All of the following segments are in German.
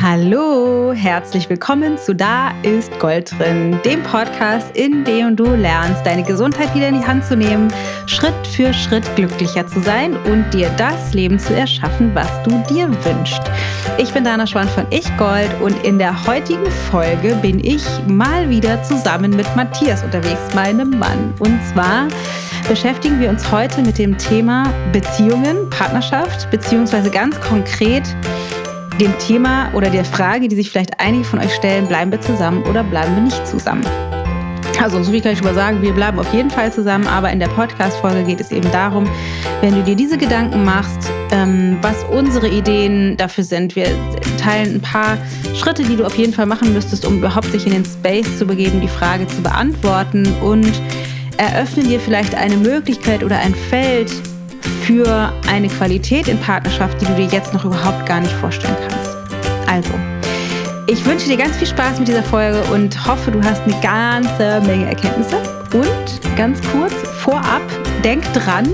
Hallo, herzlich willkommen zu Da ist Gold drin, dem Podcast, in dem du lernst, deine Gesundheit wieder in die Hand zu nehmen, Schritt für Schritt glücklicher zu sein und dir das Leben zu erschaffen, was du dir wünschst. Ich bin Dana Schwan von Ich Gold und in der heutigen Folge bin ich mal wieder zusammen mit Matthias unterwegs, meinem Mann. Und zwar beschäftigen wir uns heute mit dem Thema Beziehungen, Partnerschaft, beziehungsweise ganz konkret dem Thema oder der Frage, die sich vielleicht einige von euch stellen, bleiben wir zusammen oder bleiben wir nicht zusammen? Also, so viel kann ich schon mal sagen, wir bleiben auf jeden Fall zusammen, aber in der Podcast-Folge geht es eben darum, wenn du dir diese Gedanken machst, ähm, was unsere Ideen dafür sind. Wir teilen ein paar Schritte, die du auf jeden Fall machen müsstest, um überhaupt dich in den Space zu begeben, die Frage zu beantworten und eröffnen dir vielleicht eine Möglichkeit oder ein Feld, für eine Qualität in Partnerschaft, die du dir jetzt noch überhaupt gar nicht vorstellen kannst. Also, ich wünsche dir ganz viel Spaß mit dieser Folge und hoffe, du hast eine ganze Menge Erkenntnisse. Und ganz kurz vorab, denk dran,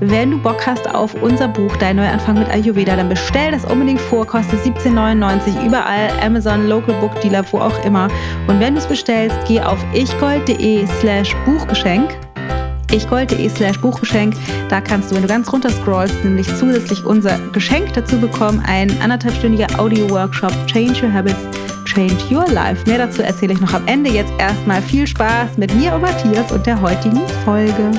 wenn du Bock hast auf unser Buch Dein Neuanfang mit Ayurveda, dann bestell das unbedingt vor, kostet 17,99 überall, Amazon, Local Book Dealer, wo auch immer. Und wenn du es bestellst, geh auf ichgold.de slash Buchgeschenk ichgold.de slash Buchgeschenk. Da kannst du, wenn du ganz runter scrollst, nämlich zusätzlich unser Geschenk dazu bekommen, ein anderthalbstündiger Audio-Workshop Change Your Habits, Change Your Life. Mehr dazu erzähle ich noch am Ende. Jetzt erstmal viel Spaß mit mir und Matthias und der heutigen Folge.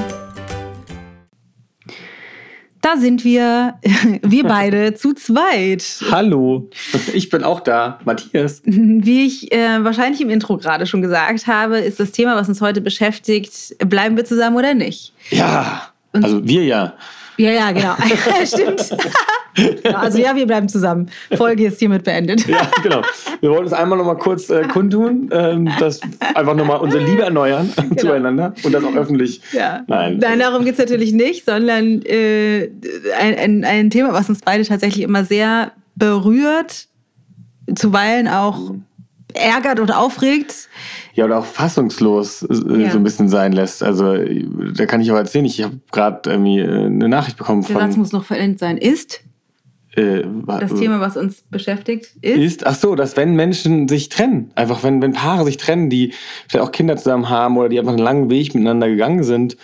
Da sind wir, wir beide zu zweit. Hallo, ich bin auch da, Matthias. Wie ich äh, wahrscheinlich im Intro gerade schon gesagt habe, ist das Thema, was uns heute beschäftigt, bleiben wir zusammen oder nicht? Ja, also wir ja. Ja, ja, genau. Stimmt. also ja, wir bleiben zusammen. Folge ist hiermit beendet. ja, genau. Wir wollten es einmal noch mal kurz äh, kundtun, ähm, dass einfach noch mal unsere Liebe erneuern genau. zueinander und das auch öffentlich. Ja. Nein. Nein, darum geht es natürlich nicht, sondern äh, ein, ein, ein Thema, was uns beide tatsächlich immer sehr berührt, zuweilen auch ärgert und aufregt. Ja, oder auch fassungslos äh, ja. so ein bisschen sein lässt. Also, da kann ich aber erzählen, ich habe gerade irgendwie äh, eine Nachricht bekommen von. Der Satz muss noch verendet sein. Ist? Äh, das Thema, was uns beschäftigt, ist? ist? Ach so, dass wenn Menschen sich trennen, einfach wenn, wenn Paare sich trennen, die vielleicht auch Kinder zusammen haben oder die einfach einen langen Weg miteinander gegangen sind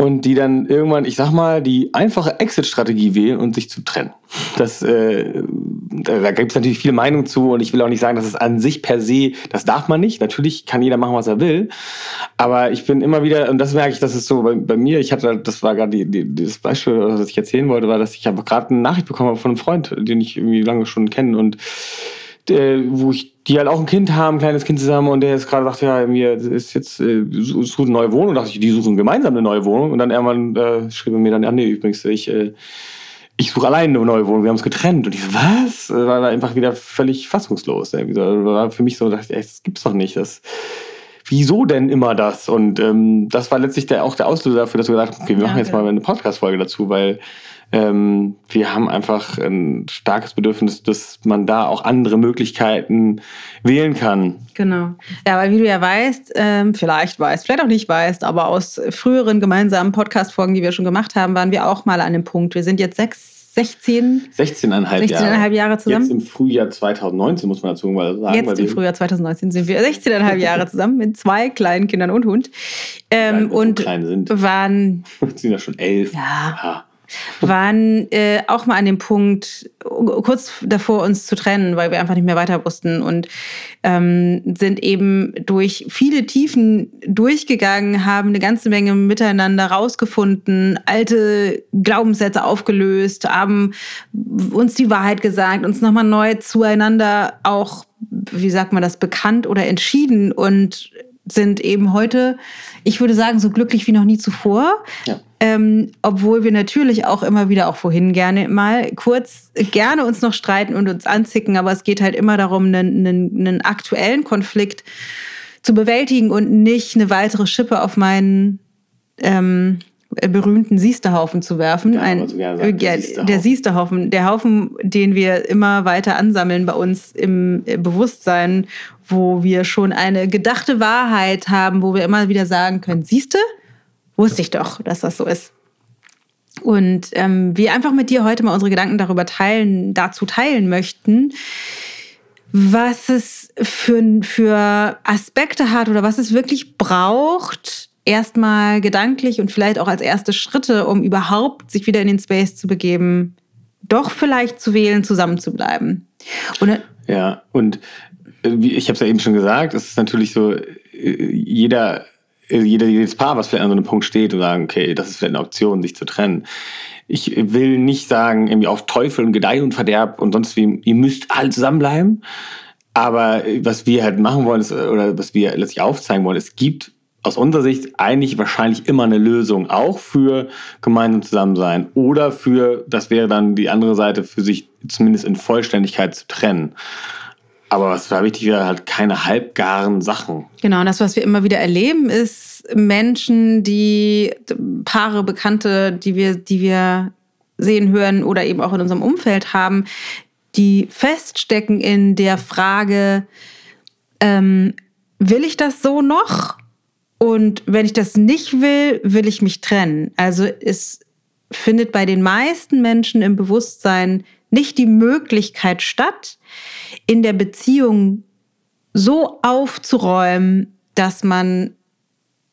und die dann irgendwann, ich sag mal, die einfache Exit-Strategie wählen und sich zu trennen. Das, äh, da, gibt es natürlich viele Meinungen zu und ich will auch nicht sagen, dass es an sich per se, das darf man nicht. Natürlich kann jeder machen, was er will. Aber ich bin immer wieder, und das merke ich, das ist so bei, bei mir, ich hatte, das war gerade die, die, das Beispiel, was ich erzählen wollte, war, dass ich einfach gerade eine Nachricht bekommen habe von einem Freund, den ich irgendwie lange schon kenne und äh, wo ich die halt auch ein Kind haben, ein kleines Kind zusammen und der jetzt gerade sagt, ja, mir ist jetzt äh, sucht eine neue Wohnung, dachte ich, die suchen gemeinsam eine neue Wohnung und dann irgendwann äh, schrieb er mir dann, ja, nee, übrigens, ich äh, ich suche alleine eine neue Wohnung, wir haben es getrennt. Und ich so, was? War einfach wieder völlig fassungslos. Ne? War für mich so, ich, ey, das gibt's doch nicht. Das, wieso denn immer das? Und ähm, das war letztlich der, auch der Auslöser dafür, dass wir gesagt haben, okay, wir machen jetzt okay. mal eine Podcast-Folge dazu, weil ähm, wir haben einfach ein starkes Bedürfnis, dass man da auch andere Möglichkeiten wählen kann. Genau. Ja, weil wie du ja weißt, ähm, vielleicht weißt, vielleicht auch nicht weißt, aber aus früheren gemeinsamen Podcast-Folgen, die wir schon gemacht haben, waren wir auch mal an dem Punkt. Wir sind jetzt sechs 16, 16,5 Jahre. Jahre zusammen. Jetzt im Frühjahr 2019, muss man dazu mal sagen. Jetzt im Frühjahr 2019 sind wir 16,5 Jahre zusammen mit zwei kleinen Kindern und Hund. Ähm, und sind. waren. sind ja schon elf. Ja. ja waren äh, auch mal an dem Punkt, kurz davor uns zu trennen, weil wir einfach nicht mehr weiter wussten und ähm, sind eben durch viele Tiefen durchgegangen, haben eine ganze Menge miteinander rausgefunden, alte Glaubenssätze aufgelöst, haben uns die Wahrheit gesagt, uns nochmal neu zueinander auch, wie sagt man das, bekannt oder entschieden und sind eben heute, ich würde sagen, so glücklich wie noch nie zuvor. Ja. Ähm, obwohl wir natürlich auch immer wieder, auch vorhin gerne mal kurz gerne uns noch streiten und uns anzicken, aber es geht halt immer darum, einen, einen, einen aktuellen Konflikt zu bewältigen und nicht eine weitere Schippe auf meinen ähm, berühmten Siesterhaufen zu werfen. Ja, Ein, sagen, äh, der, Siesterhaufen. der Siesterhaufen, der Haufen, den wir immer weiter ansammeln bei uns im äh, Bewusstsein, wo wir schon eine gedachte Wahrheit haben, wo wir immer wieder sagen können, siehste, wusste ich doch, dass das so ist. Und ähm, wir einfach mit dir heute mal unsere Gedanken darüber teilen, dazu teilen möchten, was es für, für Aspekte hat oder was es wirklich braucht, erstmal gedanklich und vielleicht auch als erste Schritte, um überhaupt sich wieder in den Space zu begeben, doch vielleicht zu wählen, zusammen zu bleiben. Und, ja, und äh, ich habe es ja eben schon gesagt, es ist natürlich so, äh, jeder, äh, jeder, jedes Paar, was vielleicht an so einem Punkt steht und sagen, okay, das ist vielleicht eine Option, sich zu trennen. Ich will nicht sagen, irgendwie auf Teufel und Gedeih und Verderb und sonst wie, ihr müsst alle zusammenbleiben. Aber was wir halt machen wollen, ist, oder was wir letztlich aufzeigen wollen, es gibt aus unserer Sicht eigentlich wahrscheinlich immer eine Lösung, auch für gemeinsam Zusammensein oder für, das wäre dann die andere Seite, für sich zumindest in Vollständigkeit zu trennen. Aber was da wichtig wäre, halt keine halbgaren Sachen. Genau, und das, was wir immer wieder erleben, ist Menschen, die Paare, Bekannte, die wir, die wir sehen, hören oder eben auch in unserem Umfeld haben, die feststecken in der Frage, ähm, will ich das so noch? Und wenn ich das nicht will, will ich mich trennen. Also es findet bei den meisten Menschen im Bewusstsein nicht die Möglichkeit statt, in der Beziehung so aufzuräumen, dass man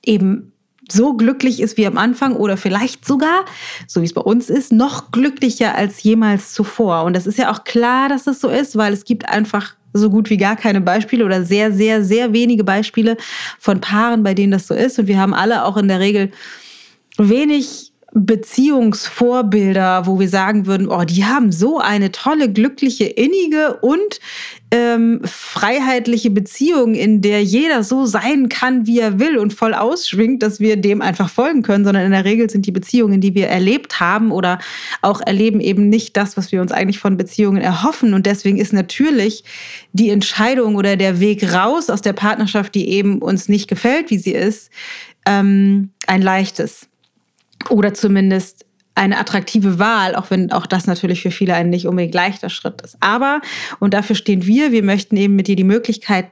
eben so glücklich ist wie am Anfang oder vielleicht sogar, so wie es bei uns ist, noch glücklicher als jemals zuvor. Und das ist ja auch klar, dass das so ist, weil es gibt einfach so gut wie gar keine Beispiele oder sehr, sehr, sehr wenige Beispiele von Paaren, bei denen das so ist. Und wir haben alle auch in der Regel wenig Beziehungsvorbilder, wo wir sagen würden, oh, die haben so eine tolle, glückliche, innige und ähm, freiheitliche Beziehung, in der jeder so sein kann, wie er will und voll ausschwingt, dass wir dem einfach folgen können, sondern in der Regel sind die Beziehungen, die wir erlebt haben oder auch erleben, eben nicht das, was wir uns eigentlich von Beziehungen erhoffen. Und deswegen ist natürlich die Entscheidung oder der Weg raus aus der Partnerschaft, die eben uns nicht gefällt, wie sie ist, ähm, ein leichtes. Oder zumindest eine attraktive Wahl, auch wenn auch das natürlich für viele ein nicht unbedingt leichter Schritt ist. Aber, und dafür stehen wir, wir möchten eben mit dir die Möglichkeit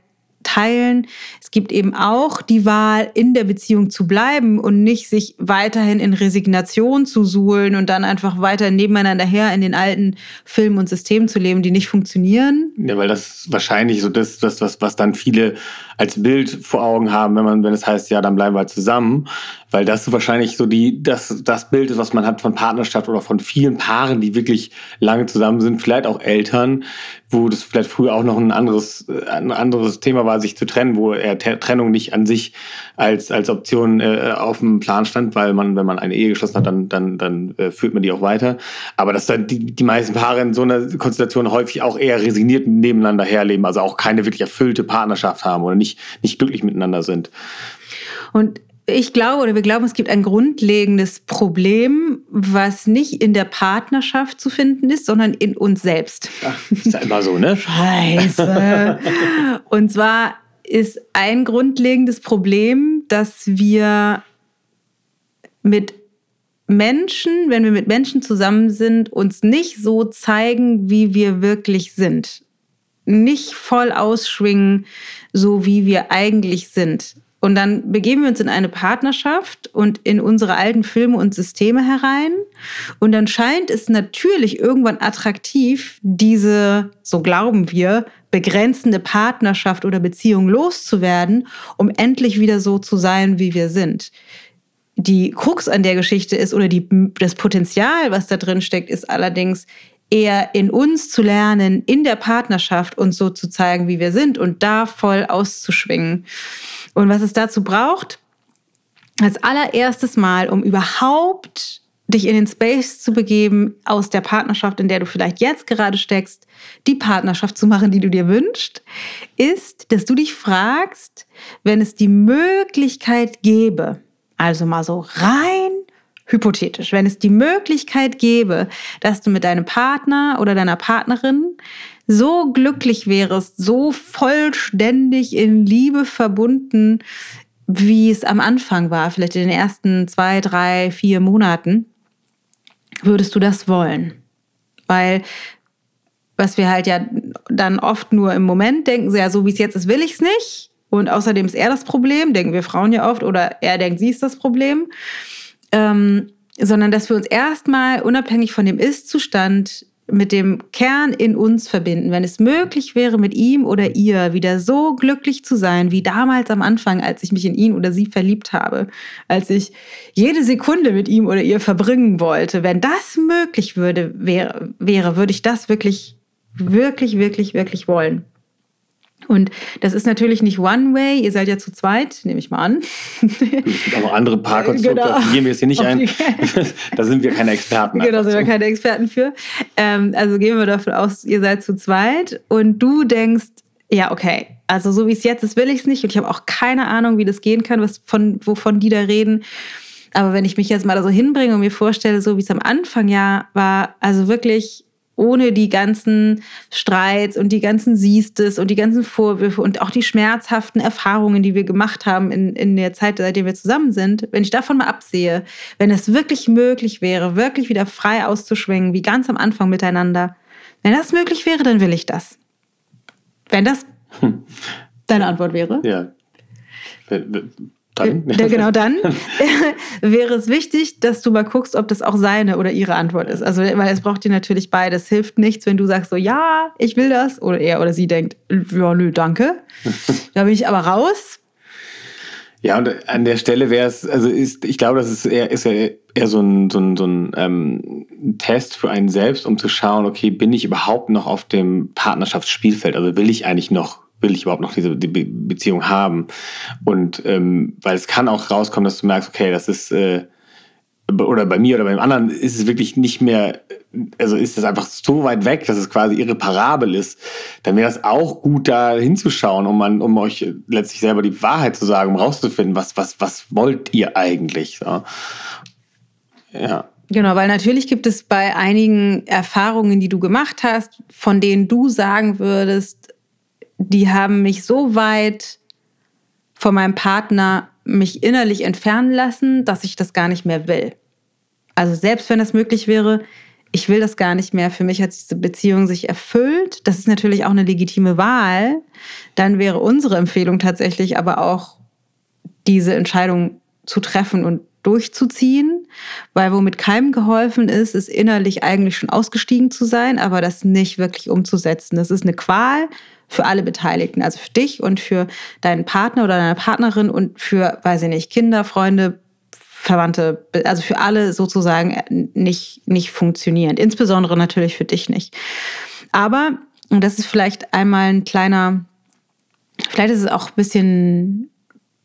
teilen. Es gibt eben auch die Wahl, in der Beziehung zu bleiben und nicht sich weiterhin in Resignation zu suhlen und dann einfach weiter nebeneinander her in den alten Filmen und Systemen zu leben, die nicht funktionieren. Ja, weil das wahrscheinlich so das, das was, was dann viele als Bild vor Augen haben, wenn man, wenn es heißt, ja, dann bleiben wir zusammen. Weil das wahrscheinlich so die, das, das Bild ist, was man hat von Partnerschaft oder von vielen Paaren, die wirklich lange zusammen sind, vielleicht auch Eltern, wo das vielleicht früher auch noch ein anderes, ein anderes Thema war, sich zu trennen, wo er Trennung nicht an sich als, als Option äh, auf dem Plan stand, weil man, wenn man eine Ehe geschlossen hat, dann, dann, dann äh, führt man die auch weiter. Aber dass dann die, die meisten Paare in so einer Konstellation häufig auch eher resigniert nebeneinander herleben, also auch keine wirklich erfüllte Partnerschaft haben oder nicht, nicht glücklich miteinander sind. Und ich glaube oder wir glauben, es gibt ein grundlegendes Problem, was nicht in der Partnerschaft zu finden ist, sondern in uns selbst. Ach, ist ja immer so, ne? Scheiße. Und zwar ist ein grundlegendes Problem, dass wir mit Menschen, wenn wir mit Menschen zusammen sind, uns nicht so zeigen, wie wir wirklich sind. Nicht voll ausschwingen, so wie wir eigentlich sind. Und dann begeben wir uns in eine Partnerschaft und in unsere alten Filme und Systeme herein. Und dann scheint es natürlich irgendwann attraktiv, diese, so glauben wir, begrenzende Partnerschaft oder Beziehung loszuwerden, um endlich wieder so zu sein, wie wir sind. Die Krux an der Geschichte ist oder die, das Potenzial, was da drin steckt, ist allerdings eher in uns zu lernen, in der Partnerschaft uns so zu zeigen, wie wir sind und da voll auszuschwingen. Und was es dazu braucht, als allererstes Mal, um überhaupt dich in den Space zu begeben, aus der Partnerschaft, in der du vielleicht jetzt gerade steckst, die Partnerschaft zu machen, die du dir wünschst, ist, dass du dich fragst, wenn es die Möglichkeit gäbe, also mal so rein hypothetisch, wenn es die Möglichkeit gäbe, dass du mit deinem Partner oder deiner Partnerin so glücklich wärst, so vollständig in Liebe verbunden, wie es am Anfang war, vielleicht in den ersten zwei, drei, vier Monaten, würdest du das wollen? Weil was wir halt ja dann oft nur im Moment denken, so ja, so wie es jetzt ist, will ich es nicht. Und außerdem ist er das Problem, denken wir Frauen ja oft, oder er denkt, sie ist das Problem. Ähm, sondern dass wir uns erstmal unabhängig von dem Ist-Zustand mit dem Kern in uns verbinden, wenn es möglich wäre, mit ihm oder ihr wieder so glücklich zu sein, wie damals am Anfang, als ich mich in ihn oder sie verliebt habe, als ich jede Sekunde mit ihm oder ihr verbringen wollte, wenn das möglich würde, wäre, wäre würde ich das wirklich, wirklich, wirklich, wirklich wollen. Und das ist natürlich nicht One-Way. Ihr seid ja zu zweit, nehme ich mal an. Es gibt auch andere Paarkonstrukte, genau. gehen wir jetzt hier nicht ein. da sind wir keine Experten. Genau, sind wir keine Experten für. Ähm, also gehen wir davon aus, ihr seid zu zweit und du denkst, ja, okay, also so wie es jetzt ist, will ich es nicht. Und ich habe auch keine Ahnung, wie das gehen kann, was von, wovon die da reden. Aber wenn ich mich jetzt mal da so hinbringe und mir vorstelle, so wie es am Anfang ja war, also wirklich ohne die ganzen Streits und die ganzen Siestes und die ganzen Vorwürfe und auch die schmerzhaften Erfahrungen, die wir gemacht haben in, in der Zeit, seitdem wir zusammen sind, wenn ich davon mal absehe, wenn es wirklich möglich wäre, wirklich wieder frei auszuschwingen, wie ganz am Anfang miteinander, wenn das möglich wäre, dann will ich das. Wenn das hm. deine Antwort wäre? Ja. Dann? Ja, genau dann wäre es wichtig, dass du mal guckst, ob das auch seine oder ihre Antwort ist. Also, weil es braucht dir natürlich beides. Hilft nichts, wenn du sagst so, ja, ich will das. Oder er oder sie denkt, ja, nö, danke. da bin ich aber raus. Ja, und an der Stelle wäre es, also ist, ich glaube, das ist eher, ist eher, eher so ein, so ein, so ein ähm, Test für einen selbst, um zu schauen, okay, bin ich überhaupt noch auf dem Partnerschaftsspielfeld? Also will ich eigentlich noch will ich überhaupt noch diese die Beziehung haben? Und ähm, weil es kann auch rauskommen, dass du merkst, okay, das ist äh, oder bei mir oder beim anderen ist es wirklich nicht mehr, also ist es einfach so weit weg, dass es quasi irreparabel ist, dann wäre es auch gut, da hinzuschauen, um, man, um euch letztlich selber die Wahrheit zu sagen, um rauszufinden, was, was, was wollt ihr eigentlich? So. Ja. Genau, weil natürlich gibt es bei einigen Erfahrungen, die du gemacht hast, von denen du sagen würdest, die haben mich so weit von meinem Partner mich innerlich entfernen lassen, dass ich das gar nicht mehr will. Also selbst wenn das möglich wäre, ich will das gar nicht mehr. Für mich hat diese Beziehung sich erfüllt. Das ist natürlich auch eine legitime Wahl. Dann wäre unsere Empfehlung tatsächlich aber auch, diese Entscheidung zu treffen und durchzuziehen, weil womit keinem geholfen ist, ist innerlich eigentlich schon ausgestiegen zu sein, aber das nicht wirklich umzusetzen. Das ist eine Qual für alle Beteiligten, also für dich und für deinen Partner oder deine Partnerin und für, weiß ich nicht, Kinder, Freunde, Verwandte, also für alle sozusagen nicht, nicht funktionierend. Insbesondere natürlich für dich nicht. Aber, und das ist vielleicht einmal ein kleiner, vielleicht ist es auch ein bisschen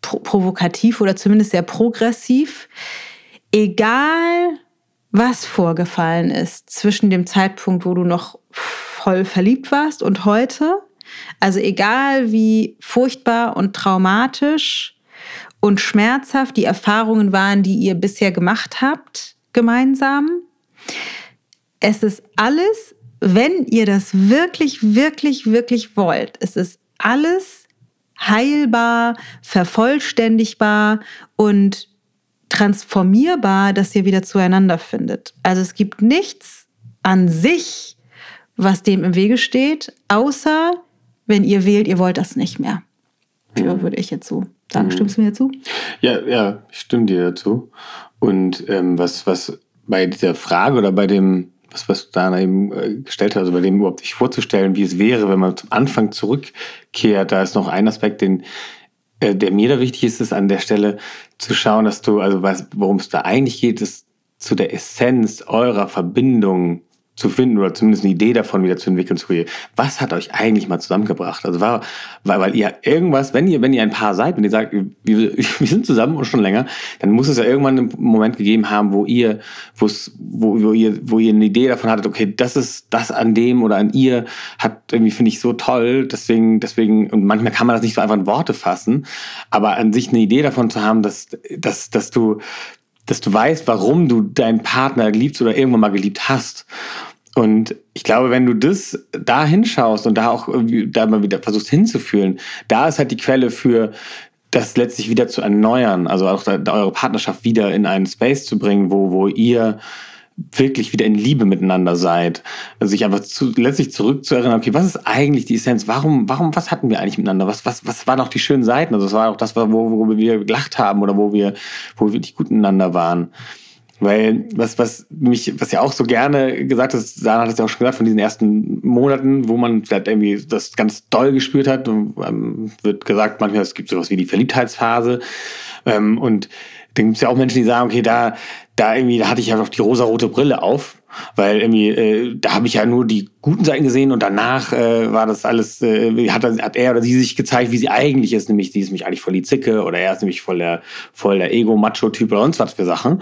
provokativ oder zumindest sehr progressiv. Egal, was vorgefallen ist zwischen dem Zeitpunkt, wo du noch voll verliebt warst und heute, also egal wie furchtbar und traumatisch und schmerzhaft die Erfahrungen waren, die ihr bisher gemacht habt, gemeinsam, es ist alles, wenn ihr das wirklich, wirklich, wirklich wollt, es ist alles heilbar, vervollständigbar und transformierbar, dass ihr wieder zueinander findet. Also es gibt nichts an sich, was dem im Wege steht, außer wenn ihr wählt, ihr wollt das nicht mehr. Ja, würde ich jetzt so sagen. Mhm. Stimmst du mir dazu? Ja, ja, ich stimme dir dazu. Und ähm, was, was bei dieser Frage oder bei dem, was, was Dana eben äh, gestellt hat, also bei dem überhaupt sich vorzustellen, wie es wäre, wenn man zum Anfang zurückkehrt, da ist noch ein Aspekt, den, äh, der mir da wichtig ist, ist an der Stelle zu schauen, dass du, also worum es da eigentlich geht, ist zu der Essenz eurer Verbindung zu finden oder zumindest eine Idee davon wieder zu entwickeln, zu was hat euch eigentlich mal zusammengebracht? Also war, weil, weil ihr irgendwas, wenn ihr, wenn ihr ein Paar seid, wenn ihr sagt, wir, wir sind zusammen und schon länger, dann muss es ja irgendwann einen Moment gegeben haben, wo ihr, wo, wo ihr, wo ihr eine Idee davon hattet, okay, das ist das an dem oder an ihr hat irgendwie finde ich so toll, deswegen, deswegen, und manchmal kann man das nicht so einfach in Worte fassen, aber an sich eine Idee davon zu haben, dass, dass, dass du, dass du weißt, warum du deinen Partner liebst oder irgendwann mal geliebt hast. Und ich glaube, wenn du das da hinschaust und da auch da mal wieder versuchst hinzufühlen, da ist halt die Quelle für das letztlich wieder zu erneuern, also auch da, da eure Partnerschaft wieder in einen Space zu bringen, wo, wo ihr wirklich wieder in Liebe miteinander seid. Also sich einfach zu, letztlich zurückzuerinnern, okay, was ist eigentlich die Essenz? Warum, warum, was hatten wir eigentlich miteinander? Was, was, was waren auch die schönen Seiten? Also es war auch das, wo, wo wir gelacht haben oder wo wir, wo wir wirklich gut miteinander waren. Weil was, was mich, was ja auch so gerne gesagt ist, Sarah hat es ja auch schon gesagt, von diesen ersten Monaten, wo man vielleicht irgendwie das ganz doll gespürt hat, und, ähm, wird gesagt, manchmal es gibt sowas wie die Verliebtheitsphase. Ähm, und dann gibt es ja auch Menschen, die sagen, okay, da, da irgendwie, da hatte ich ja noch die rosarote Brille auf. Weil irgendwie, äh, da habe ich ja nur die guten Seiten gesehen und danach äh, war das alles, äh, hat, hat er oder sie sich gezeigt, wie sie eigentlich ist, nämlich die ist nämlich eigentlich voll die Zicke oder er ist nämlich voll der, voll der Ego-Macho-Typ oder sonst was für Sachen.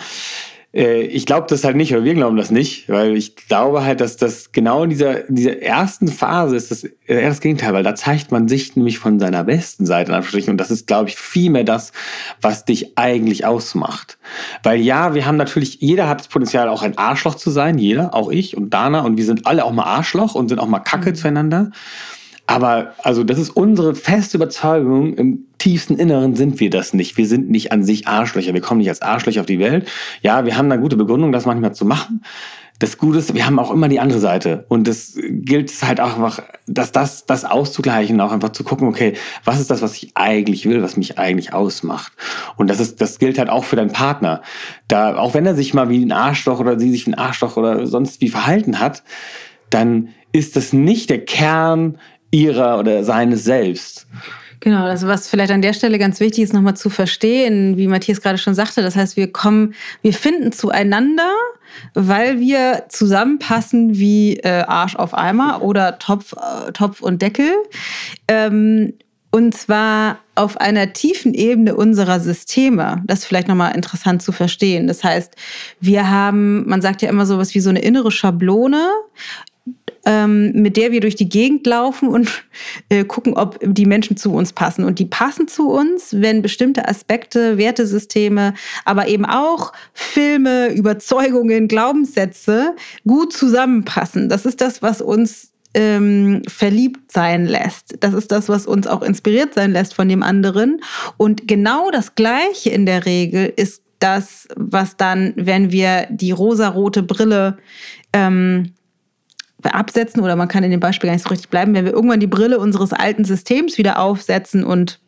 Äh, ich glaube das halt nicht, oder wir glauben das nicht, weil ich glaube halt, dass das genau in dieser, dieser ersten Phase ist das eher das Gegenteil, weil da zeigt man sich nämlich von seiner besten Seite in und das ist, glaube ich, viel mehr das, was dich eigentlich ausmacht. Weil ja, wir haben natürlich, jeder hat das Potenzial, auch ein Arschloch zu sein, jeder, auch ich und Dana und wir sind alle auch mal Arschloch und sind auch mal Kacke mhm. zueinander. Aber also das ist unsere feste Überzeugung, im tiefsten Inneren sind wir das nicht. Wir sind nicht an sich Arschlöcher. Wir kommen nicht als Arschlöcher auf die Welt. Ja, wir haben eine gute Begründung, das manchmal zu machen. Das Gute ist, wir haben auch immer die andere Seite. Und es gilt halt auch einfach, dass das, das auszugleichen, auch einfach zu gucken, okay, was ist das, was ich eigentlich will, was mich eigentlich ausmacht? Und das ist, das gilt halt auch für deinen Partner. Da, auch wenn er sich mal wie ein Arschloch oder sie sich wie ein Arschloch oder sonst wie verhalten hat, dann ist das nicht der Kern ihrer oder seines Selbst. Genau, also was vielleicht an der Stelle ganz wichtig ist, nochmal zu verstehen, wie Matthias gerade schon sagte, das heißt, wir kommen, wir finden zueinander, weil wir zusammenpassen wie äh, Arsch auf Eimer oder Topf, äh, Topf und Deckel. Ähm, und zwar auf einer tiefen Ebene unserer Systeme. Das ist vielleicht nochmal interessant zu verstehen. Das heißt, wir haben, man sagt ja immer so was wie so eine innere Schablone, ähm, mit der wir durch die Gegend laufen und äh, gucken, ob die Menschen zu uns passen. Und die passen zu uns, wenn bestimmte Aspekte, Wertesysteme, aber eben auch Filme, Überzeugungen, Glaubenssätze gut zusammenpassen. Das ist das, was uns ähm, verliebt sein lässt. Das ist das, was uns auch inspiriert sein lässt von dem anderen. Und genau das Gleiche in der Regel ist das, was dann, wenn wir die rosarote Brille ähm, absetzen oder man kann in dem Beispiel gar nicht so richtig bleiben, wenn wir irgendwann die Brille unseres alten Systems wieder aufsetzen und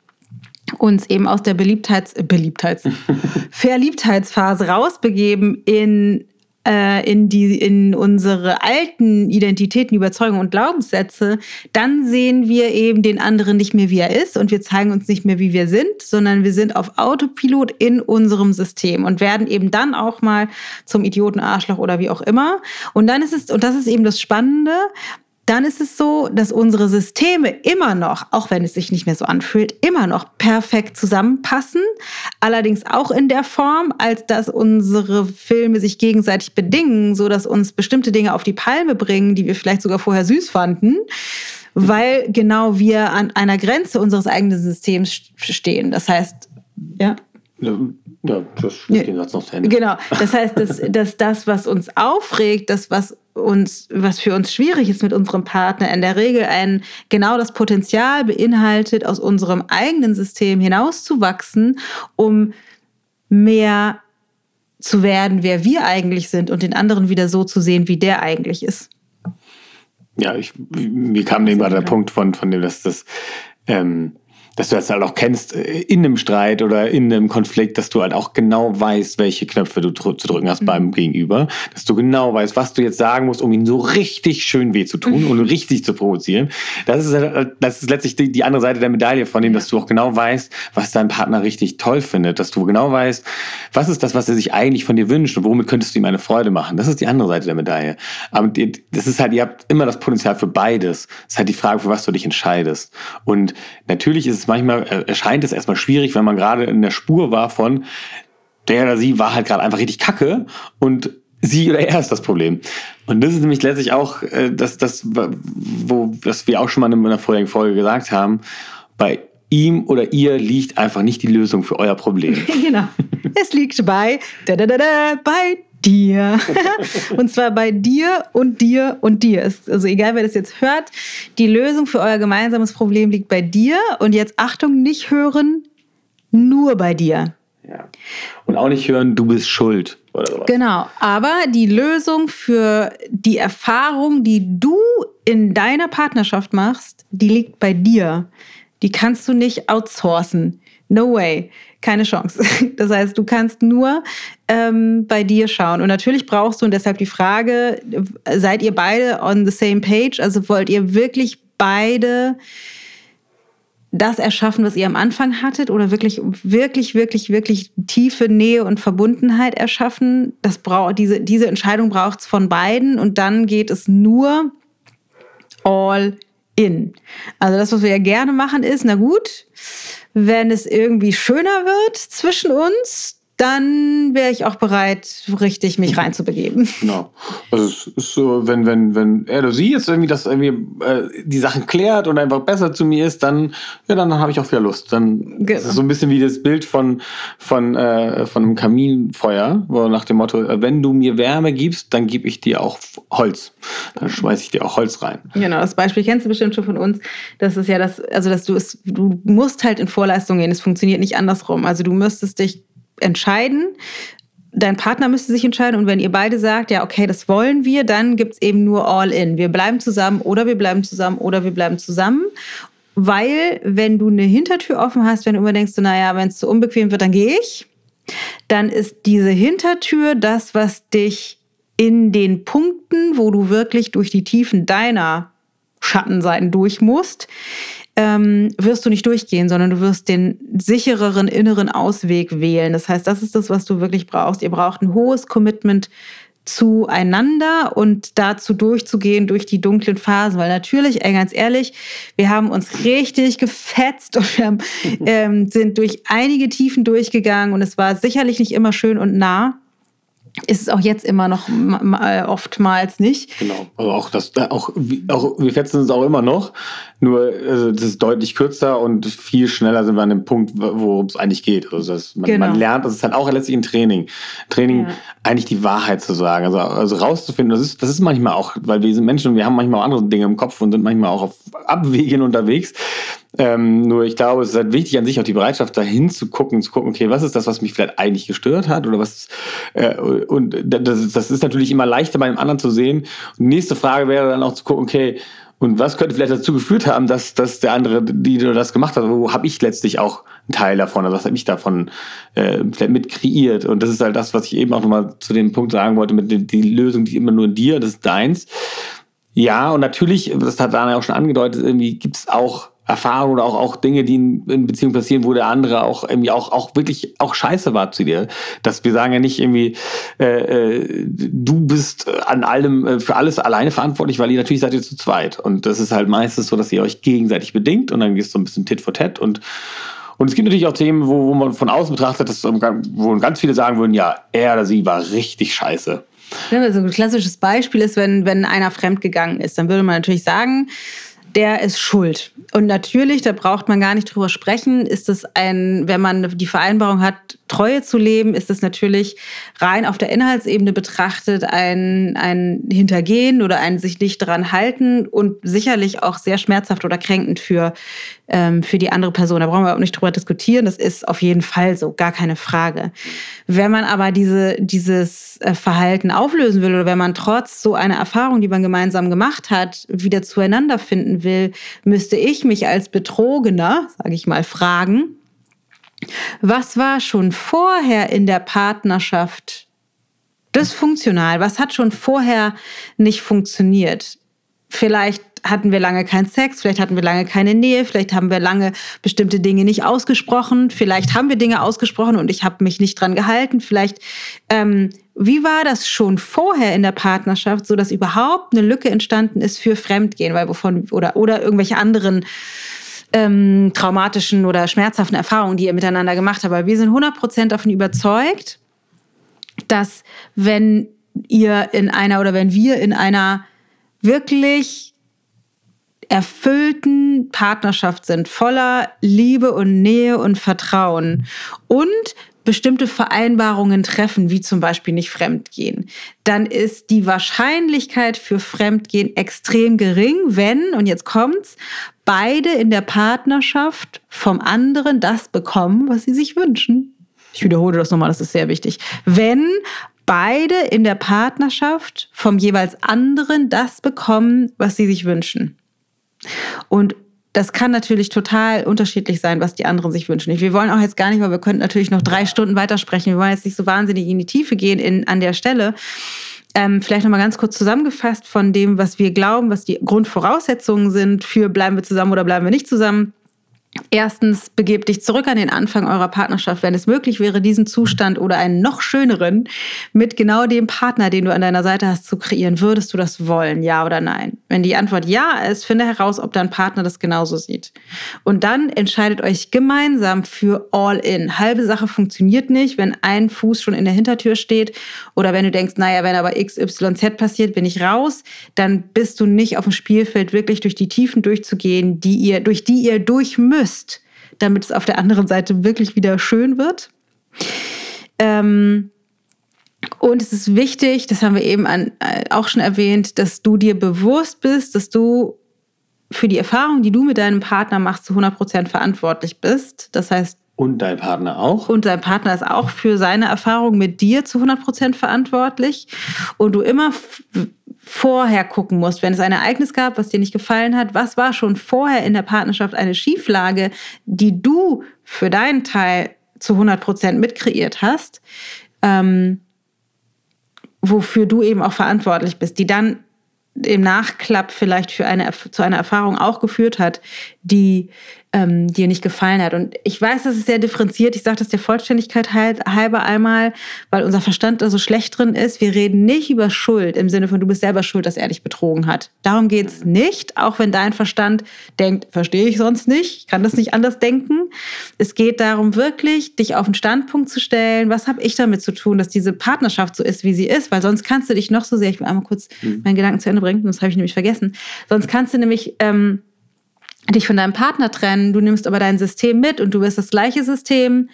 uns eben aus der Beliebtheits, Beliebtheits, Verliebtheitsphase rausbegeben in in, die, in unsere alten Identitäten, Überzeugungen und Glaubenssätze, dann sehen wir eben den anderen nicht mehr, wie er ist und wir zeigen uns nicht mehr, wie wir sind, sondern wir sind auf Autopilot in unserem System und werden eben dann auch mal zum Idioten, Arschloch oder wie auch immer. Und dann ist es, und das ist eben das Spannende, dann ist es so, dass unsere Systeme immer noch, auch wenn es sich nicht mehr so anfühlt, immer noch perfekt zusammenpassen. Allerdings auch in der Form, als dass unsere Filme sich gegenseitig bedingen, so dass uns bestimmte Dinge auf die Palme bringen, die wir vielleicht sogar vorher süß fanden, weil genau wir an einer Grenze unseres eigenen Systems stehen. Das heißt, ja. Ja, das ja. den Satz noch zu Ende. Genau. Das heißt, dass, dass das, was uns aufregt, das, was uns, was für uns schwierig ist mit unserem Partner, in der Regel ein genau das Potenzial beinhaltet, aus unserem eigenen System hinauszuwachsen, um mehr zu werden, wer wir eigentlich sind und den anderen wieder so zu sehen, wie der eigentlich ist. Ja, ich, mir kam eben gerade der Punkt von, von dem, dass das ähm, dass du das halt auch kennst äh, in einem Streit oder in einem Konflikt, dass du halt auch genau weißt, welche Knöpfe du zu drücken hast mhm. beim Gegenüber, dass du genau weißt, was du jetzt sagen musst, um ihn so richtig schön weh zu tun mhm. und richtig zu provozieren. Das ist, halt, das ist letztlich die, die andere Seite der Medaille von dem, dass du auch genau weißt, was dein Partner richtig toll findet, dass du genau weißt, was ist das, was er sich eigentlich von dir wünscht und womit könntest du ihm eine Freude machen. Das ist die andere Seite der Medaille. Aber das ist halt, ihr habt immer das Potenzial für beides. Es ist halt die Frage, für was du dich entscheidest. Und natürlich ist es manchmal äh, erscheint es erstmal schwierig, wenn man gerade in der Spur war von der oder sie war halt gerade einfach richtig kacke und sie oder er ist das Problem. Und das ist nämlich letztlich auch äh, das, das, wo, was wir auch schon mal in einer vorherigen Folge gesagt haben. Bei ihm oder ihr liegt einfach nicht die Lösung für euer Problem. genau. Es liegt bei, da, da, da, da, bei dir. und zwar bei dir und dir und dir. Also egal, wer das jetzt hört, die Lösung für euer gemeinsames Problem liegt bei dir. Und jetzt Achtung, nicht hören, nur bei dir. Ja. Und auch nicht hören, du bist schuld oder sowas. Genau, aber die Lösung für die Erfahrung, die du in deiner Partnerschaft machst, die liegt bei dir. die kannst du nicht outsourcen. No way. Keine Chance. Das heißt, du kannst nur ähm, bei dir schauen. Und natürlich brauchst du, und deshalb die Frage, seid ihr beide on the same page? Also wollt ihr wirklich beide das erschaffen, was ihr am Anfang hattet oder wirklich, wirklich, wirklich, wirklich tiefe Nähe und Verbundenheit erschaffen? Das braucht, diese, diese Entscheidung braucht es von beiden und dann geht es nur all in. Also das, was wir ja gerne machen, ist, na gut, wenn es irgendwie schöner wird zwischen uns, dann wäre ich auch bereit, richtig mich reinzubegeben. Genau. Also es ist so, wenn, wenn, wenn er oder sie jetzt irgendwie das irgendwie äh, die Sachen klärt und einfach besser zu mir ist, dann, ja, dann habe ich auch wieder Lust. Dann genau. ist es so ein bisschen wie das Bild von, von, äh, von einem Kaminfeuer, wo nach dem Motto, äh, wenn du mir Wärme gibst, dann gebe ich dir auch Holz. Dann schmeiße ich dir auch Holz rein. Genau, das Beispiel kennst du bestimmt schon von uns. Das ist ja das, also dass du es, du musst halt in Vorleistung gehen. Es funktioniert nicht andersrum. Also du müsstest dich entscheiden. Dein Partner müsste sich entscheiden und wenn ihr beide sagt, ja, okay, das wollen wir, dann gibt es eben nur All-In. Wir bleiben zusammen oder wir bleiben zusammen oder wir bleiben zusammen. Weil, wenn du eine Hintertür offen hast, wenn du immer denkst, so, naja, wenn es zu unbequem wird, dann gehe ich, dann ist diese Hintertür das, was dich in den Punkten, wo du wirklich durch die Tiefen deiner Schattenseiten durch musst, ähm, wirst du nicht durchgehen, sondern du wirst den sichereren inneren Ausweg wählen. Das heißt, das ist das, was du wirklich brauchst. Ihr braucht ein hohes Commitment zueinander und dazu durchzugehen durch die dunklen Phasen. Weil natürlich, ey, ganz ehrlich, wir haben uns richtig gefetzt und wir haben, ähm, sind durch einige Tiefen durchgegangen und es war sicherlich nicht immer schön und nah ist es auch jetzt immer noch oftmals nicht. Genau. Also auch das, auch, auch wir fetzen uns auch immer noch. Nur also das ist deutlich kürzer und viel schneller sind wir an dem Punkt, worum es eigentlich geht. Also das, man, genau. man lernt, das ist halt auch letztlich ein Training. Training, ja. eigentlich die Wahrheit zu sagen. Also, also rauszufinden, das ist, das ist manchmal auch, weil wir sind Menschen und wir haben manchmal auch andere Dinge im Kopf und sind manchmal auch auf Abwegen unterwegs. Ähm, nur ich glaube, es ist halt wichtig an sich auch die Bereitschaft, dahin zu gucken, zu gucken, okay, was ist das, was mich vielleicht eigentlich gestört hat oder was, äh, und das, das ist natürlich immer leichter bei einem anderen zu sehen. Und die nächste Frage wäre dann auch zu gucken, okay, und was könnte vielleicht dazu geführt haben, dass, dass der andere, die das gemacht hat, wo habe ich letztlich auch einen Teil davon, also was habe ich davon äh, vielleicht mit kreiert? Und das ist halt das, was ich eben auch nochmal zu dem Punkt sagen wollte, mit den, die Lösung, die immer nur dir, das ist deins. Ja, und natürlich, das hat Dana auch schon angedeutet, irgendwie gibt es auch Erfahrungen oder auch, auch Dinge, die in, in Beziehungen passieren, wo der andere auch irgendwie auch, auch wirklich auch scheiße war zu dir. Dass wir sagen ja nicht irgendwie, äh, äh, du bist an allem, äh, für alles alleine verantwortlich, weil ihr natürlich seid ihr zu zweit. Und das ist halt meistens so, dass ihr euch gegenseitig bedingt und dann gehst du so ein bisschen Tit for Tat und und es gibt natürlich auch Themen, wo, wo man von außen betrachtet, dass, wo ganz viele sagen würden, ja, er oder sie war richtig scheiße. Ja, also ein klassisches Beispiel ist, wenn, wenn einer fremdgegangen ist, dann würde man natürlich sagen, der ist schuld. Und natürlich, da braucht man gar nicht drüber sprechen, ist es ein, wenn man die Vereinbarung hat, Treue zu leben, ist es natürlich rein auf der Inhaltsebene betrachtet ein, ein Hintergehen oder ein sich nicht dran halten und sicherlich auch sehr schmerzhaft oder kränkend für, ähm, für die andere Person. Da brauchen wir auch nicht drüber diskutieren. Das ist auf jeden Fall so, gar keine Frage. Wenn man aber diese, dieses äh, Verhalten auflösen will oder wenn man trotz so einer Erfahrung, die man gemeinsam gemacht hat, wieder zueinander finden will, müsste ich mich als Betrogener, sage ich mal, fragen, was war schon vorher in der Partnerschaft dysfunktional? Was hat schon vorher nicht funktioniert? Vielleicht hatten wir lange keinen Sex, vielleicht hatten wir lange keine Nähe, vielleicht haben wir lange bestimmte Dinge nicht ausgesprochen, vielleicht haben wir Dinge ausgesprochen und ich habe mich nicht dran gehalten, vielleicht ähm, wie war das schon vorher in der Partnerschaft, so dass überhaupt eine Lücke entstanden ist für Fremdgehen, weil wovon oder oder irgendwelche anderen ähm, traumatischen oder schmerzhaften Erfahrungen, die ihr miteinander gemacht habt. Aber wir sind 100% davon überzeugt, dass wenn ihr in einer oder wenn wir in einer wirklich erfüllten Partnerschaft sind, voller Liebe und Nähe und Vertrauen und bestimmte Vereinbarungen treffen, wie zum Beispiel nicht Fremdgehen, dann ist die Wahrscheinlichkeit für Fremdgehen extrem gering, wenn, und jetzt kommt's, beide in der Partnerschaft vom anderen das bekommen, was sie sich wünschen. Ich wiederhole das nochmal, das ist sehr wichtig. Wenn beide in der Partnerschaft vom jeweils anderen das bekommen, was sie sich wünschen. Und das kann natürlich total unterschiedlich sein, was die anderen sich wünschen. Wir wollen auch jetzt gar nicht, weil wir könnten natürlich noch drei Stunden weitersprechen. Wir wollen jetzt nicht so wahnsinnig in die Tiefe gehen in, an der Stelle. Ähm, vielleicht nochmal ganz kurz zusammengefasst von dem, was wir glauben, was die Grundvoraussetzungen sind für bleiben wir zusammen oder bleiben wir nicht zusammen. Erstens, begebt dich zurück an den Anfang eurer Partnerschaft, wenn es möglich wäre, diesen Zustand oder einen noch schöneren mit genau dem Partner, den du an deiner Seite hast, zu kreieren. Würdest du das wollen, ja oder nein? Wenn die Antwort ja ist, finde heraus, ob dein Partner das genauso sieht. Und dann entscheidet euch gemeinsam für All-In. Halbe Sache funktioniert nicht, wenn ein Fuß schon in der Hintertür steht oder wenn du denkst, naja, wenn aber XYZ passiert, bin ich raus, dann bist du nicht auf dem Spielfeld wirklich durch die Tiefen durchzugehen, die ihr, durch die ihr durch müsst müsst, damit es auf der anderen Seite wirklich wieder schön wird. Ähm, und es ist wichtig, das haben wir eben an, äh, auch schon erwähnt, dass du dir bewusst bist, dass du für die Erfahrung, die du mit deinem Partner machst, zu 100% verantwortlich bist. Das heißt, und dein Partner auch? Und dein Partner ist auch für seine Erfahrung mit dir zu 100% verantwortlich. Und du immer vorher gucken musst, wenn es ein Ereignis gab, was dir nicht gefallen hat, was war schon vorher in der Partnerschaft eine Schieflage, die du für deinen Teil zu 100% mitkreiert hast, ähm, wofür du eben auch verantwortlich bist, die dann im Nachklapp vielleicht für eine, zu einer Erfahrung auch geführt hat, die ähm, dir nicht gefallen hat. Und ich weiß, das ist sehr differenziert. Ich sage das der Vollständigkeit halber einmal, weil unser Verstand da so schlecht drin ist. Wir reden nicht über Schuld im Sinne von, du bist selber schuld, dass er dich betrogen hat. Darum geht's nicht, auch wenn dein Verstand denkt, verstehe ich sonst nicht, ich kann das nicht anders denken. Es geht darum, wirklich dich auf den Standpunkt zu stellen, was habe ich damit zu tun, dass diese Partnerschaft so ist, wie sie ist, weil sonst kannst du dich noch so sehr, ich will einmal kurz mhm. meinen Gedanken zu Ende bringen, das habe ich nämlich vergessen, sonst kannst du nämlich... Ähm, dich von deinem Partner trennen, du nimmst aber dein System mit und du wirst das gleiche System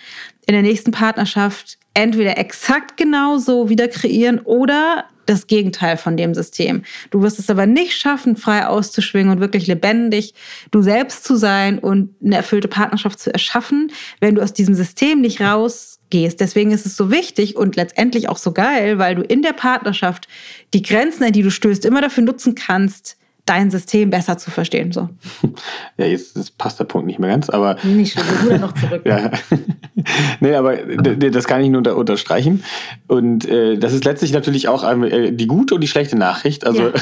in der nächsten Partnerschaft entweder exakt genauso wieder kreieren oder das Gegenteil von dem System. Du wirst es aber nicht schaffen, frei auszuschwingen und wirklich lebendig du selbst zu sein und eine erfüllte Partnerschaft zu erschaffen, wenn du aus diesem System nicht rausgehst. Deswegen ist es so wichtig und letztendlich auch so geil, weil du in der Partnerschaft die Grenzen, an die du stößt, immer dafür nutzen kannst, dein System besser zu verstehen. So. Ja, jetzt, passt der Punkt nicht mehr ganz, aber. Nicht schon, wir rudern noch zurück. ja. nee, aber das kann ich nur unter, unterstreichen. Und äh, das ist letztlich natürlich auch äh, die gute und die schlechte Nachricht. Also, ja.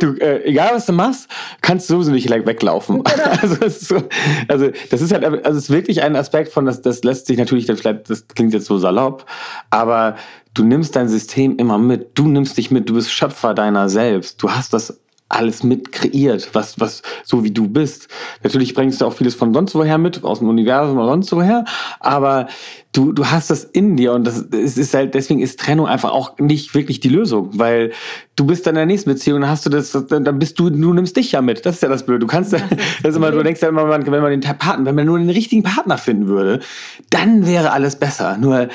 du, äh, egal was du machst, kannst du sowieso nicht weglaufen. Genau. Also, das ist so, also, das ist halt, also, es ist wirklich ein Aspekt von, das, das lässt sich natürlich, dann vielleicht, das klingt jetzt so salopp, aber du nimmst dein System immer mit. Du nimmst dich mit. Du bist Schöpfer deiner selbst. Du hast das alles mit kreiert, was, was, so wie du bist. Natürlich bringst du auch vieles von sonst woher mit, aus dem Universum oder sonst woher, aber du, du hast das in dir und das ist, ist halt, deswegen ist Trennung einfach auch nicht wirklich die Lösung, weil du bist dann in der nächsten Beziehung, dann hast du das, dann bist du, du nimmst dich ja mit. Das ist ja das Blöde. Du kannst, das ist immer, du denkst ja immer, wenn man den Partner, wenn man nur den richtigen Partner finden würde, dann wäre alles besser. Nur,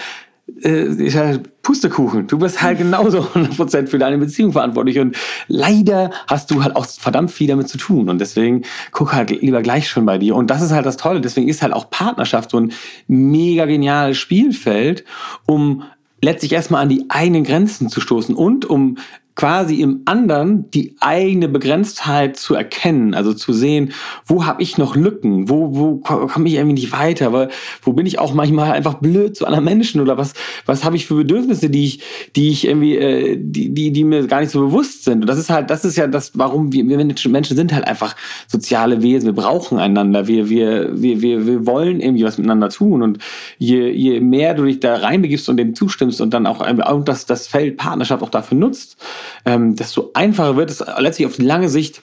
äh, Pustekuchen. Du bist halt genauso 100% für deine Beziehung verantwortlich und leider hast du halt auch verdammt viel damit zu tun und deswegen guck halt lieber gleich schon bei dir und das ist halt das Tolle. Deswegen ist halt auch Partnerschaft so ein mega geniales Spielfeld, um letztlich erstmal an die eigenen Grenzen zu stoßen und um quasi im anderen die eigene Begrenztheit zu erkennen, also zu sehen, wo habe ich noch Lücken, wo, wo komme ich irgendwie nicht weiter, wo, wo bin ich auch manchmal einfach blöd zu anderen Menschen? Oder was, was habe ich für Bedürfnisse, die ich, die ich irgendwie, äh, die, die, die mir gar nicht so bewusst sind. Und das ist halt, das ist ja das, warum wir, wir Menschen sind halt einfach soziale Wesen, wir brauchen einander, wir, wir, wir, wir, wir wollen irgendwie was miteinander tun. Und je, je mehr du dich da reinbegibst und dem zustimmst und dann auch, auch das, das Feld Partnerschaft auch dafür nutzt, ähm, desto einfacher wird es letztlich auf die lange Sicht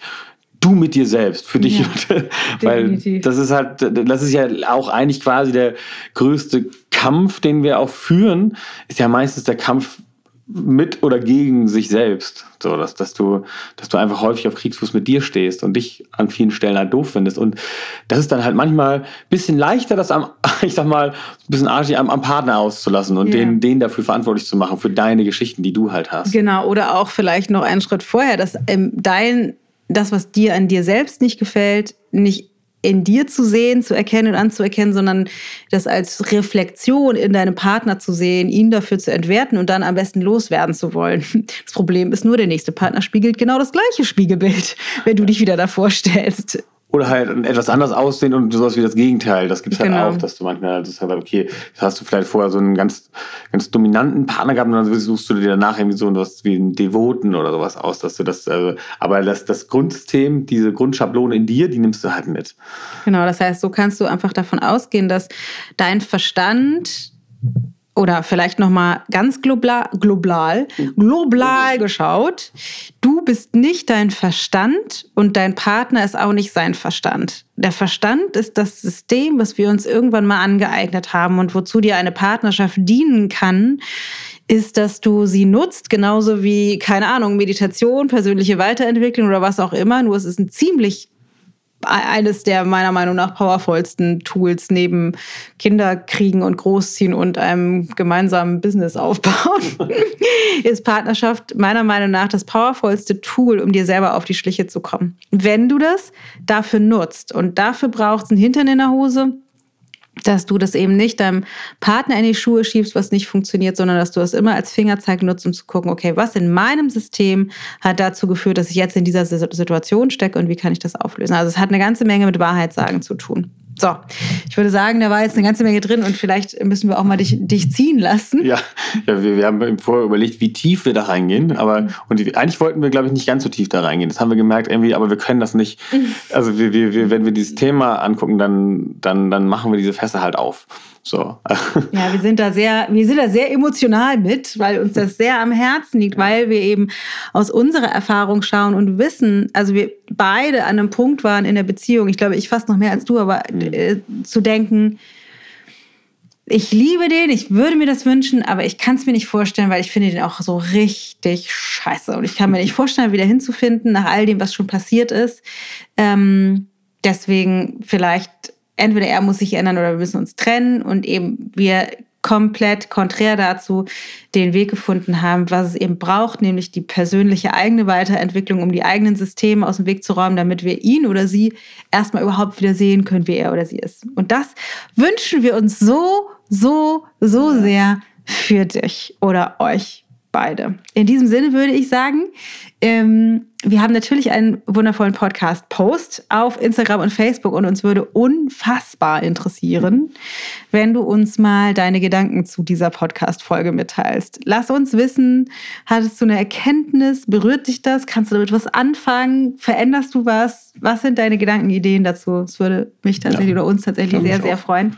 du mit dir selbst, für dich. Ja, Weil das ist halt, das ist ja auch eigentlich quasi der größte Kampf, den wir auch führen, ist ja meistens der Kampf mit oder gegen sich selbst. So, dass, dass, du, dass du einfach häufig auf Kriegsfuß mit dir stehst und dich an vielen Stellen halt doof findest. Und das ist dann halt manchmal ein bisschen leichter, das am, ich sag mal, ein bisschen arschig am, am Partner auszulassen und ja. den, den dafür verantwortlich zu machen, für deine Geschichten, die du halt hast. Genau, oder auch vielleicht noch einen Schritt vorher, dass ähm, dein, das, was dir an dir selbst nicht gefällt, nicht in dir zu sehen, zu erkennen und anzuerkennen, sondern das als Reflexion in deinem Partner zu sehen, ihn dafür zu entwerten und dann am besten loswerden zu wollen. Das Problem ist nur, der nächste Partner spiegelt genau das gleiche Spiegelbild, wenn du dich wieder davor stellst. Oder halt etwas anders aussehen und sowas wie das Gegenteil. Das gibt es halt Genau. auch, dass du manchmal, das ist halt okay, das hast du vielleicht vorher so einen ganz, ganz dominanten Partner gehabt und dann suchst du dir danach irgendwie so was wie einen Devoten oder sowas aus, dass du das, also, aber das, das Grundsystem, diese Grundschablone in dir, die nimmst du halt mit. Genau, das heißt, so kannst du einfach davon ausgehen, dass dein Verstand oder vielleicht noch mal ganz global, global, global geschaut, du bist nicht dein Verstand und dein Partner ist auch nicht sein Verstand. Der Verstand ist das System, was wir uns irgendwann mal angeeignet haben und wozu dir eine Partnerschaft dienen kann, ist, dass du sie nutzt, genauso wie, keine Ahnung, Meditation, persönliche Weiterentwicklung oder was auch immer. Nur es ist ein ziemlich eines der meiner Meinung nach powervollsten Tools neben Kinderkriegen und Großziehen und einem gemeinsamen Business aufbauen, ist Partnerschaft meiner Meinung nach das powervollste Tool, um dir selber auf die Schliche zu kommen. Wenn du das dafür nutzt und dafür braucht es einen Hintern in der Hose, dass du das eben nicht deinem Partner in die Schuhe schiebst, was nicht funktioniert, sondern dass du es immer als Fingerzeig nutzt, um zu gucken, okay, was in meinem System hat dazu geführt, dass ich jetzt in dieser Situation stecke und wie kann ich das auflösen. Also es hat eine ganze Menge mit Wahrheitssagen zu tun. So, ich würde sagen, da war jetzt eine ganze Menge drin und vielleicht müssen wir auch mal dich, dich ziehen lassen. Ja, ja wir, wir haben vorher überlegt, wie tief wir da reingehen. Aber und die, eigentlich wollten wir, glaube ich, nicht ganz so tief da reingehen. Das haben wir gemerkt irgendwie, aber wir können das nicht. Also wir, wir, wir, wenn wir dieses Thema angucken, dann, dann, dann machen wir diese Fässer halt auf. So. Ja, wir sind da sehr, wir sind da sehr emotional mit, weil uns das sehr am Herzen liegt, weil wir eben aus unserer Erfahrung schauen und wissen, also wir beide an einem Punkt waren in der Beziehung, ich glaube, ich fast noch mehr als du, aber äh, zu denken, ich liebe den, ich würde mir das wünschen, aber ich kann es mir nicht vorstellen, weil ich finde den auch so richtig scheiße. Und ich kann mir nicht vorstellen, wieder hinzufinden nach all dem, was schon passiert ist. Ähm, deswegen vielleicht entweder er muss sich ändern oder wir müssen uns trennen und eben wir komplett konträr dazu den Weg gefunden haben, was es eben braucht, nämlich die persönliche eigene Weiterentwicklung, um die eigenen Systeme aus dem Weg zu räumen, damit wir ihn oder sie erstmal überhaupt wieder sehen können, wie er oder sie ist. Und das wünschen wir uns so, so, so sehr für dich oder euch beide. In diesem Sinne würde ich sagen, ähm, wir haben natürlich einen wundervollen Podcast-Post auf Instagram und Facebook und uns würde unfassbar interessieren, wenn du uns mal deine Gedanken zu dieser Podcast-Folge mitteilst. Lass uns wissen, hattest du eine Erkenntnis? Berührt dich das? Kannst du damit was anfangen? Veränderst du was? Was sind deine Gedanken, Ideen dazu? Es würde mich tatsächlich ja. oder uns tatsächlich sehr, sehr freuen.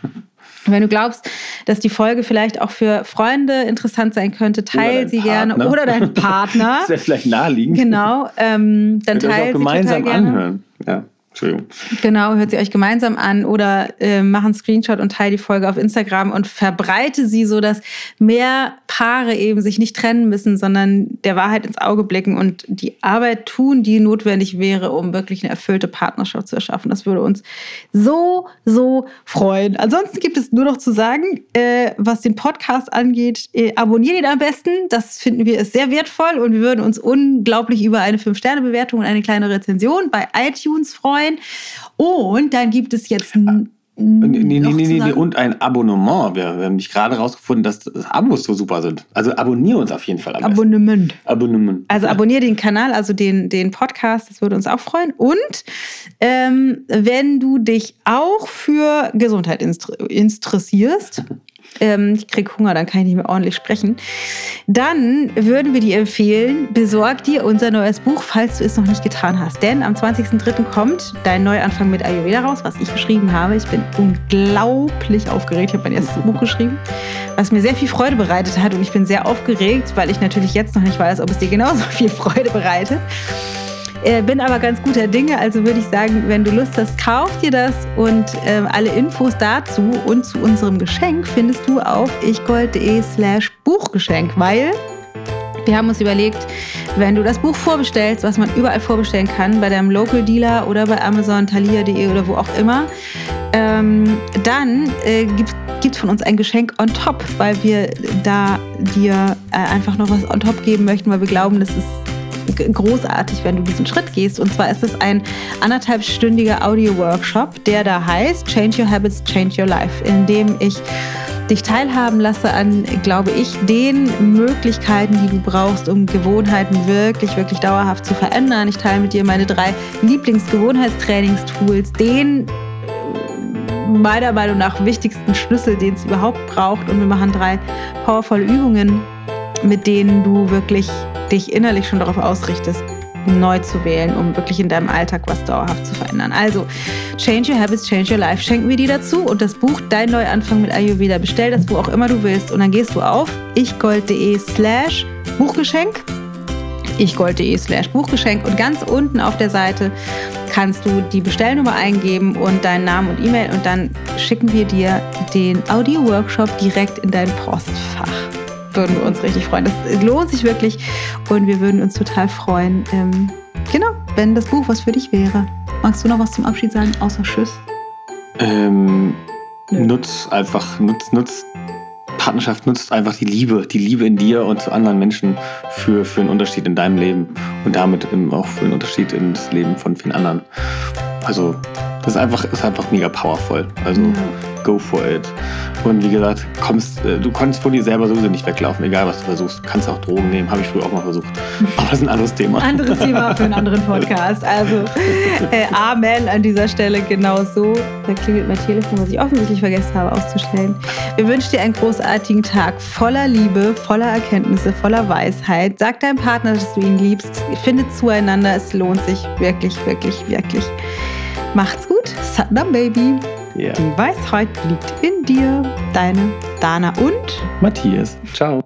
Wenn du glaubst, dass die Folge vielleicht auch für Freunde interessant sein könnte, teil sie Partner. gerne oder deinen Partner. das wäre vielleicht naheliegend. Genau, ähm, dann teil auch gemeinsam anhören. Ja. Entschuldigung. Genau, hört sie euch gemeinsam an oder äh, mach einen Screenshot und teile die Folge auf Instagram und verbreite sie, so dass mehr Paare eben sich nicht trennen müssen, sondern der Wahrheit ins Auge blicken und die Arbeit tun, die notwendig wäre, um wirklich eine erfüllte Partnerschaft zu erschaffen. Das würde uns so, so freuen. Ansonsten gibt es nur noch zu sagen, äh, was den Podcast angeht, äh, abonniert ihn am besten. Das finden wir ist sehr wertvoll und wir würden uns unglaublich über eine 5-Sterne-Bewertung und eine kleine Rezension bei iTunes freuen. Und dann gibt es jetzt ein Nee, nee, nee, nee, nee, und ein Abonnement. Wir, wir haben nämlich gerade rausgefunden, dass das Abos so super sind. Also abonniere uns auf jeden Fall. Abonnement. Abonnement. Also abonniere den Kanal, also den, den Podcast, das würde uns auch freuen. Und ähm, wenn du dich auch für Gesundheit interessierst, ähm, ich krieg Hunger, dann kann ich nicht mehr ordentlich sprechen, dann würden wir dir empfehlen, besorg dir unser neues Buch, falls du es noch nicht getan hast. Denn am 20.03. kommt dein Neuanfang mit Ayurveda raus, was ich geschrieben habe. Ich bin unglaublich aufgeregt. Ich habe mein erstes Buch geschrieben, was mir sehr viel Freude bereitet hat. Und ich bin sehr aufgeregt, weil ich natürlich jetzt noch nicht weiß, ob es dir genauso viel Freude bereitet. Äh, bin aber ganz guter Dinge, also würde ich sagen, wenn du Lust hast, kauf dir das. Und äh, alle Infos dazu und zu unserem Geschenk findest du auf ichgold.de slash Buchgeschenk, weil wir haben uns überlegt, wenn du das Buch vorbestellst, was man überall vorbestellen kann, bei deinem Local Dealer oder bei Amazon, Thalia.de oder wo auch immer, ähm, dann äh, gibt es von uns ein Geschenk on top, weil wir da dir äh, einfach noch was on top geben möchten, weil wir glauben, das ist großartig, wenn du diesen Schritt gehst. Und zwar ist es ein anderthalbstündiger Audio-Workshop, der da heißt Change Your Habits, Change Your Life, in dem ich dich teilhaben lasse an, glaube ich, den Möglichkeiten, die du brauchst, um Gewohnheiten wirklich, wirklich dauerhaft zu verändern. Ich teile mit dir meine drei Lieblingsgewohnheitstrainingstools, den meiner Meinung nach wichtigsten Schlüssel, den es überhaupt braucht. Und wir machen drei powervolle Übungen, mit denen du wirklich dich innerlich schon darauf ausrichtest, neu zu wählen, um wirklich in deinem Alltag was dauerhaft zu verändern. Also, Change Your Habits, Change Your Life schenken wir dir dazu und das Buch Dein Neuanfang mit Ayurveda. Bestell das, wo auch immer du willst und dann gehst du auf ichgold.de slash Buchgeschenk ichgold.de slash Buchgeschenk und ganz unten auf der Seite kannst du die Bestellnummer eingeben und deinen Namen und E-Mail und dann schicken wir dir den Audio-Workshop direkt in dein Postfach. Würden wir uns richtig freuen. Das lohnt sich wirklich und wir würden uns total freuen, ähm, genau, wenn das Buch was für dich wäre. Magst du noch was zum Abschied sagen, außer Tschüss? Ähm, nutz einfach, nutz, nutz Partnerschaft nutzt einfach die Liebe, die Liebe in dir und zu anderen Menschen für, für einen Unterschied in deinem Leben und damit auch für einen Unterschied ins Leben von vielen anderen. Also das ist einfach, ist einfach mega powerful. Also ja. Go for it. Und wie gesagt, kommst, äh, du konntest vor dir selber sowieso nicht weglaufen, egal was du versuchst. Du kannst auch Drogen nehmen, habe ich früher auch mal versucht. Aber das ist ein anderes Thema. Anderes Thema für einen anderen Podcast. Also äh, Amen an dieser Stelle genau so. Da klingelt mein Telefon, was ich offensichtlich vergessen habe auszustellen. Wir wünschen dir einen großartigen Tag voller Liebe, voller Erkenntnisse, voller Weisheit. Sag deinem Partner, dass du ihn liebst. Findet zueinander. Es lohnt sich wirklich, wirklich, wirklich. Macht's gut. Satnam Baby. Yeah. Die Weisheit liegt in dir. Deine Dana und Matthias. Ciao.